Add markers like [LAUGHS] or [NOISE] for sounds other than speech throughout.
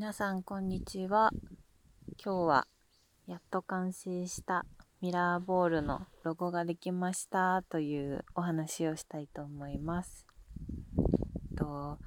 皆さんこんにちは。今日はやっと完成したミラーボールのロゴができましたというお話をしたいと思います。と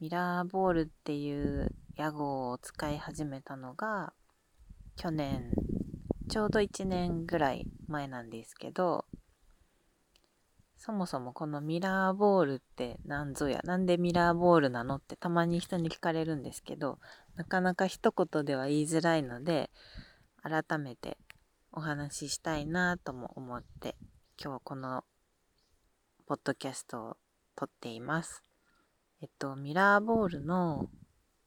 ミラーボールっていう屋号を使い始めたのが去年ちょうど1年ぐらい前なんですけどそもそもこのミラーボールって何ぞや、なんでミラーボールなのってたまに人に聞かれるんですけど、なかなか一言では言いづらいので、改めてお話ししたいなとも思って、今日このポッドキャストを撮っています。えっと、ミラーボールの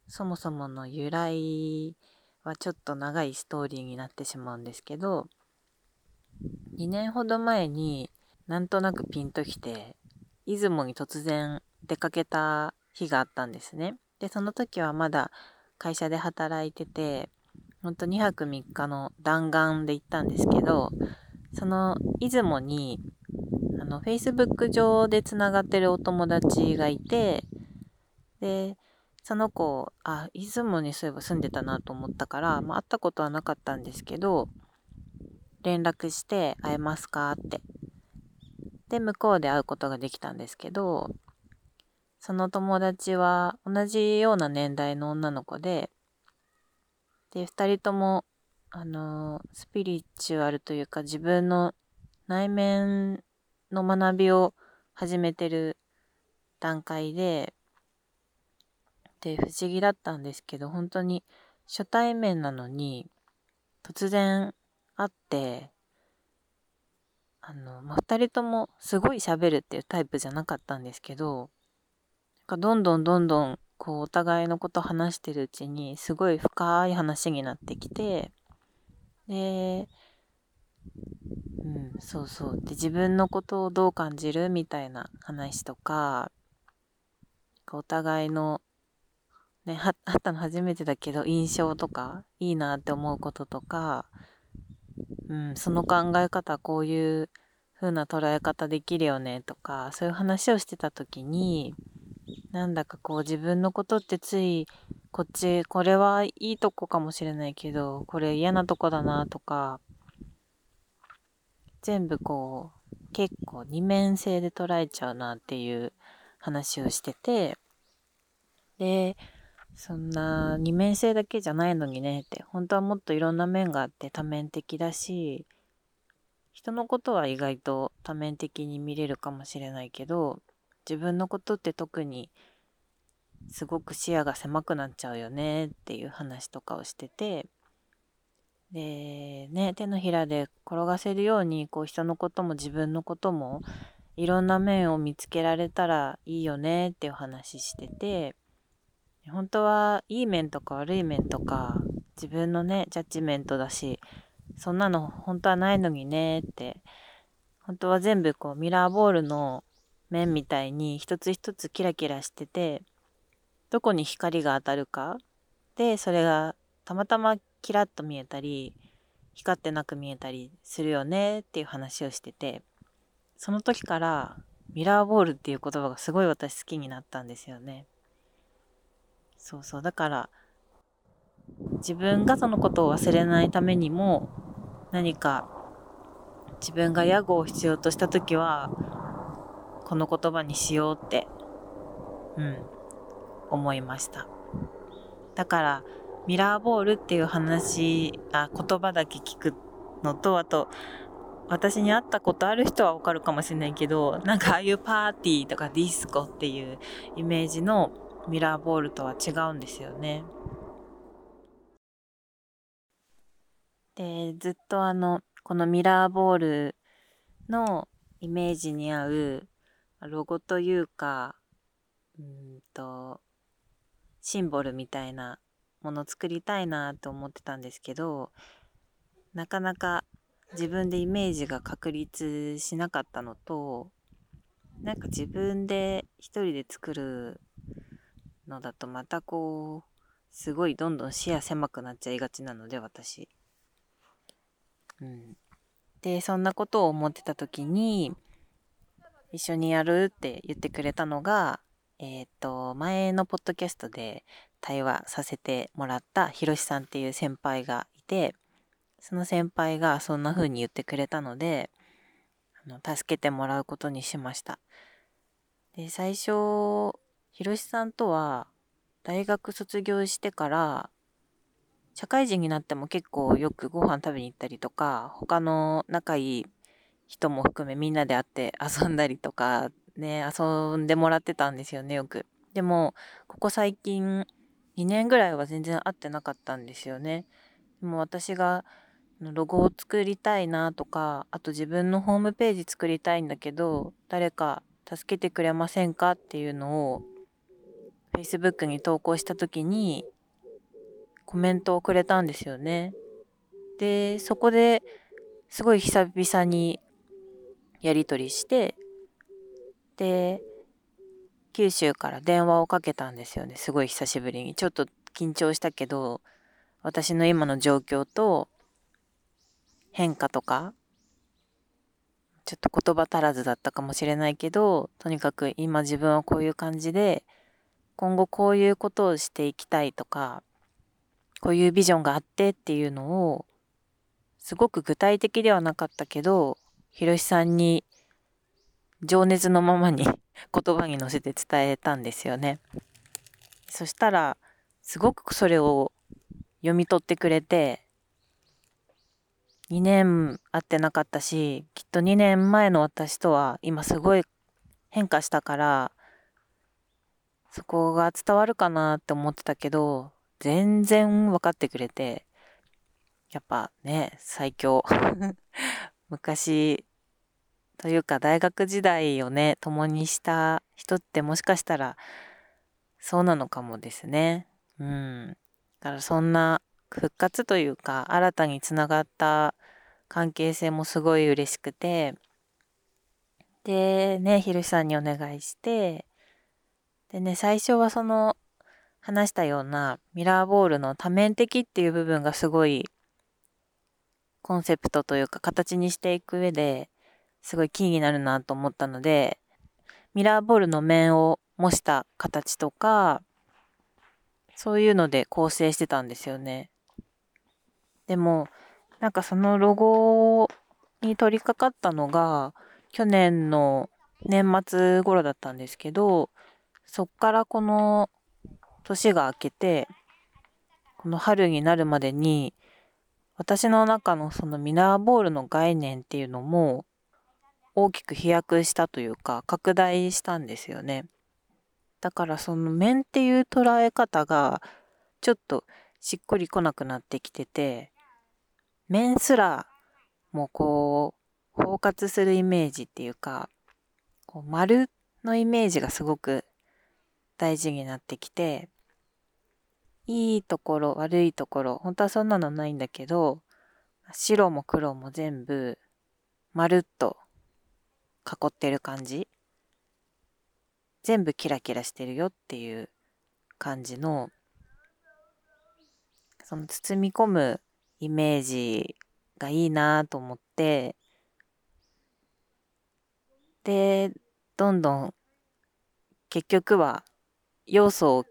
そもそもの由来はちょっと長いストーリーになってしまうんですけど、2年ほど前になんとなくピンときて、出雲に突然出かけた日があったんですね。で、その時はまだ会社で働いてて、ほんと2泊3日の弾丸で行ったんですけど、その出雲に、あの、Facebook 上で繋がってるお友達がいて、で、その子、あ、出雲にそういえば住んでたなと思ったから、まあ、会ったことはなかったんですけど、連絡して会えますかって。で、向こうで会うことができたんですけど、その友達は同じような年代の女の子で、で、二人とも、あの、スピリチュアルというか自分の内面の学びを始めてる段階で、で、不思議だったんですけど、本当に初対面なのに、突然会って、あの、まあ、二人ともすごい喋るっていうタイプじゃなかったんですけど、かどんどんどんどん、こう、お互いのこと話してるうちに、すごい深い話になってきて、で、うん、そうそう。で、自分のことをどう感じるみたいな話とか、お互いの、ね、は、会ったの初めてだけど、印象とか、いいなって思うこととか、うん、その考え方こういう風な捉え方できるよねとか、そういう話をしてた時に、なんだかこう自分のことってついこっち、これはいいとこかもしれないけど、これ嫌なとこだなとか、全部こう結構二面性で捉えちゃうなっていう話をしてて、で、そんな二面性だけじゃないのにねって、本当はもっといろんな面があって多面的だし、人のことは意外と多面的に見れるかもしれないけど、自分のことって特にすごく視野が狭くなっちゃうよねっていう話とかをしてて、で、ね、手のひらで転がせるように、こう人のことも自分のこともいろんな面を見つけられたらいいよねっていう話してて、本当はいい面とか悪い面とか自分のね、ジャッジメントだし、そんなの本当はないのにねって、本当は全部こうミラーボールの面みたいに一つ一つキラキラしてて、どこに光が当たるかで、それがたまたまキラッと見えたり、光ってなく見えたりするよねっていう話をしてて、その時からミラーボールっていう言葉がすごい私好きになったんですよね。そうそう。だから、自分がそのことを忘れないためにも、何か自分が屋号を必要としたときは、この言葉にしようって、うん、思いました。だから、ミラーボールっていう話、あ、言葉だけ聞くのと、あと、私に会ったことある人はわかるかもしれないけど、なんかああいうパーティーとかディスコっていうイメージのミラーボールとは違うんですよね。で、ずっとあの、このミラーボールのイメージに合うロゴというか、うんと、シンボルみたいなもの作りたいなと思ってたんですけど、なかなか自分でイメージが確立しなかったのと、なんか自分で一人で作るのだとまたこう、すごいどんどん視野狭くなっちゃいがちなので、私。うん。で、そんなことを思ってた時に、一緒にやるって言ってくれたのが、えっ、ー、と、前のポッドキャストで対話させてもらったひろしさんっていう先輩がいて、その先輩がそんな風に言ってくれたので、あの助けてもらうことにしました。で、最初、ひろしさんとは大学卒業してから社会人になっても結構よくご飯食べに行ったりとか、他の仲いい人も含めみんなで会って遊んだりとか、ね、遊んでもらってたんですよね、よく。でも、ここ最近、2年ぐらいは全然会ってなかったんですよね。でも私がロゴを作りたいなとか、あと自分のホームページ作りたいんだけど、誰か助けてくれませんかっていうのを Facebook に投稿した時にコメントをくれたんですよね。で、そこですごい久々にやり取りして、で、九州から電話をかけたんですよね。すごい久しぶりに。ちょっと緊張したけど、私の今の状況と変化とか、ちょっと言葉足らずだったかもしれないけど、とにかく今自分はこういう感じで、今後こういうことをしていきたいとか、こういうビジョンがあってっていうのを、すごく具体的ではなかったけど、ひろしさんに情熱のままに [LAUGHS] 言葉に乗せて伝えたんですよね。そしたら、すごくそれを読み取ってくれて、2年会ってなかったし、きっと2年前の私とは今すごい変化したから、そこが伝わるかなって思ってたけど、全然分かってくれて、やっぱね、最強。[LAUGHS] 昔、というか大学時代をね、共にした人ってもしかしたら、そうなのかもですね。うん。だからそんな復活というか、新たにつながった関係性もすごい嬉しくて、で、ね、ひろしさんにお願いして、でね、最初はその話したようなミラーボールの多面的っていう部分がすごいコンセプトというか形にしていく上ですごいキーになるなと思ったのでミラーボールの面を模した形とかそういうので構成してたんですよね。でもなんかそのロゴに取り掛かったのが去年の年末頃だったんですけどそっからこの年が明けて、この春になるまでに、私の中のそのミラーボールの概念っていうのも大きく飛躍したというか拡大したんですよね。だからその面っていう捉え方がちょっとしっくりこなくなってきてて、面すらもうこう包括するイメージっていうか、こう丸のイメージがすごく大事になってきて、いいところ、悪いところ、本当はそんなのないんだけど、白も黒も全部、まるっと囲ってる感じ？全部キラキラしてるよっていう感じの、その包み込むイメージがいいなと思って、で、どんどん結局は要素を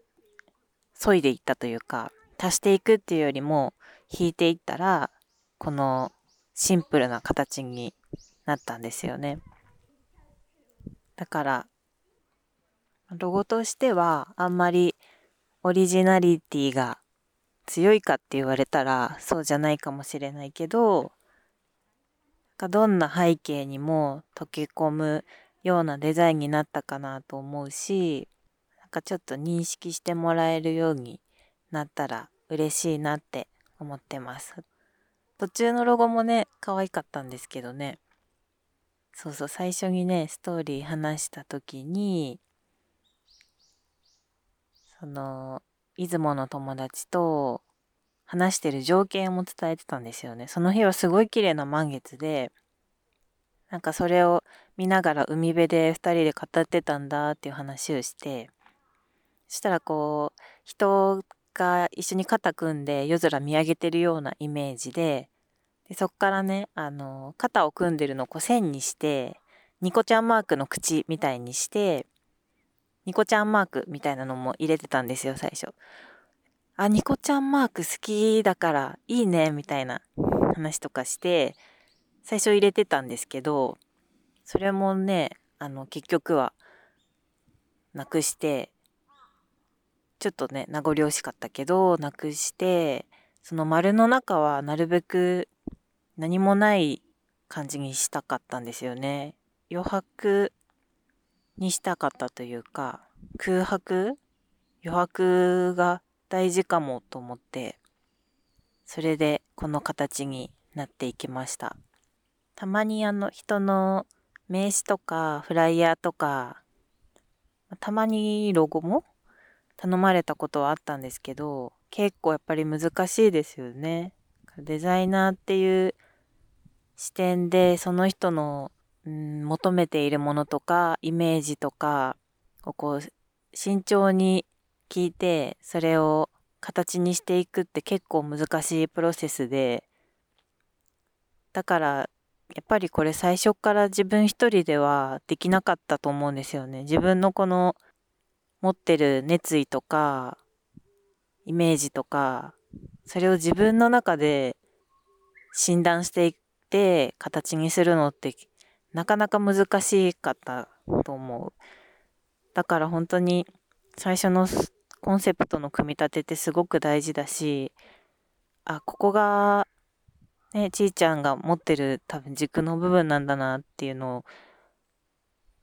削いでいったというか、足していくっていうよりも、引いていったら、このシンプルな形になったんですよね。だから、ロゴとしてはあんまりオリジナリティが強いかって言われたらそうじゃないかもしれないけど、どんな背景にも溶け込むようなデザインになったかなと思うし、なんかちょっと認識してもらえるようになったら嬉しいなって思ってます。途中のロゴもね、可愛かったんですけどね。そうそう、最初にね、ストーリー話した時に、その、出雲の友達と話してる条件も伝えてたんですよね。その日はすごい綺麗な満月で、なんかそれを見ながら海辺で2人で語ってたんだっていう話をして、そしたらこう、人が一緒に肩組んで夜空見上げてるようなイメージで、でそっからね、あの、肩を組んでるのをこう線にして、ニコちゃんマークの口みたいにして、ニコちゃんマークみたいなのも入れてたんですよ、最初。あ、ニコちゃんマーク好きだからいいね、みたいな話とかして、最初入れてたんですけど、それもね、あの、結局は、なくして、ちょっとね、名残惜しかったけど、なくして、その丸の中はなるべく何もない感じにしたかったんですよね。余白にしたかったというか、空白？余白が大事かもと思って、それでこの形になっていきました。たまにあの人の名刺とかフライヤーとか、たまにロゴも頼まれたことはあったんですけど、結構やっぱり難しいですよね。デザイナーっていう視点でその人の、うん、求めているものとかイメージとかをこう慎重に聞いてそれを形にしていくって結構難しいプロセスでだからやっぱりこれ最初から自分一人ではできなかったと思うんですよね。自分のこの持ってる熱意とかイメージとかそれを自分の中で診断していくって形にするのってなかなか難しかったと思う。だから本当に最初のコンセプトの組み立てってすごく大事だし、あ、ここが、ね、ちーちゃんが持ってる多分軸の部分なんだなっていうのを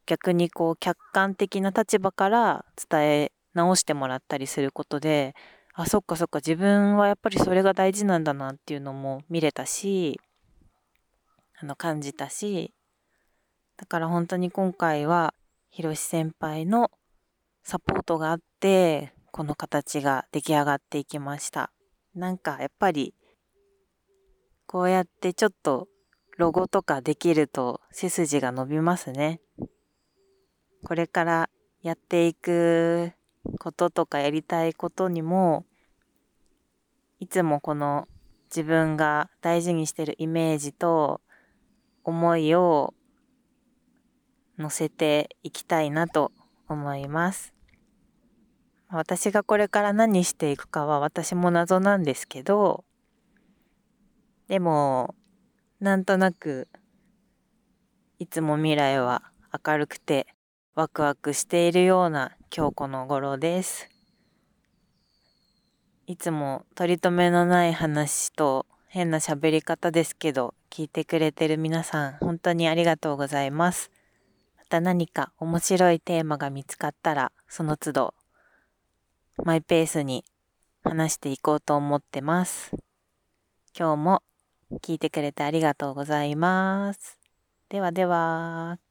逆にこう客観的な立場から伝え直してもらったりすることで、あ、そっかそっか自分はやっぱりそれが大事なんだなっていうのも見れたし、あの感じたしだから本当に今回はひろし先輩のサポートがあってこの形が出来上がっていきました。なんかやっぱりこうやってちょっとロゴとかできると背筋が伸びますね。これからやっていくこととかやりたいことにもいつもこの自分が大事にしてるイメージと思いを乗せていきたいなと思います。私がこれから何していくかは私も謎なんですけど、でも、なんとなく、いつも未来は明るくてワクワクしているような今日この頃です。いつも取り留めのない話と変な喋り方ですけど、聞いてくれてる皆さん、本当にありがとうございます。また何か面白いテーマが見つかったら、その都度、マイペースに話していこうと思ってます。今日も聞いてくれてありがとうございます。ではでは。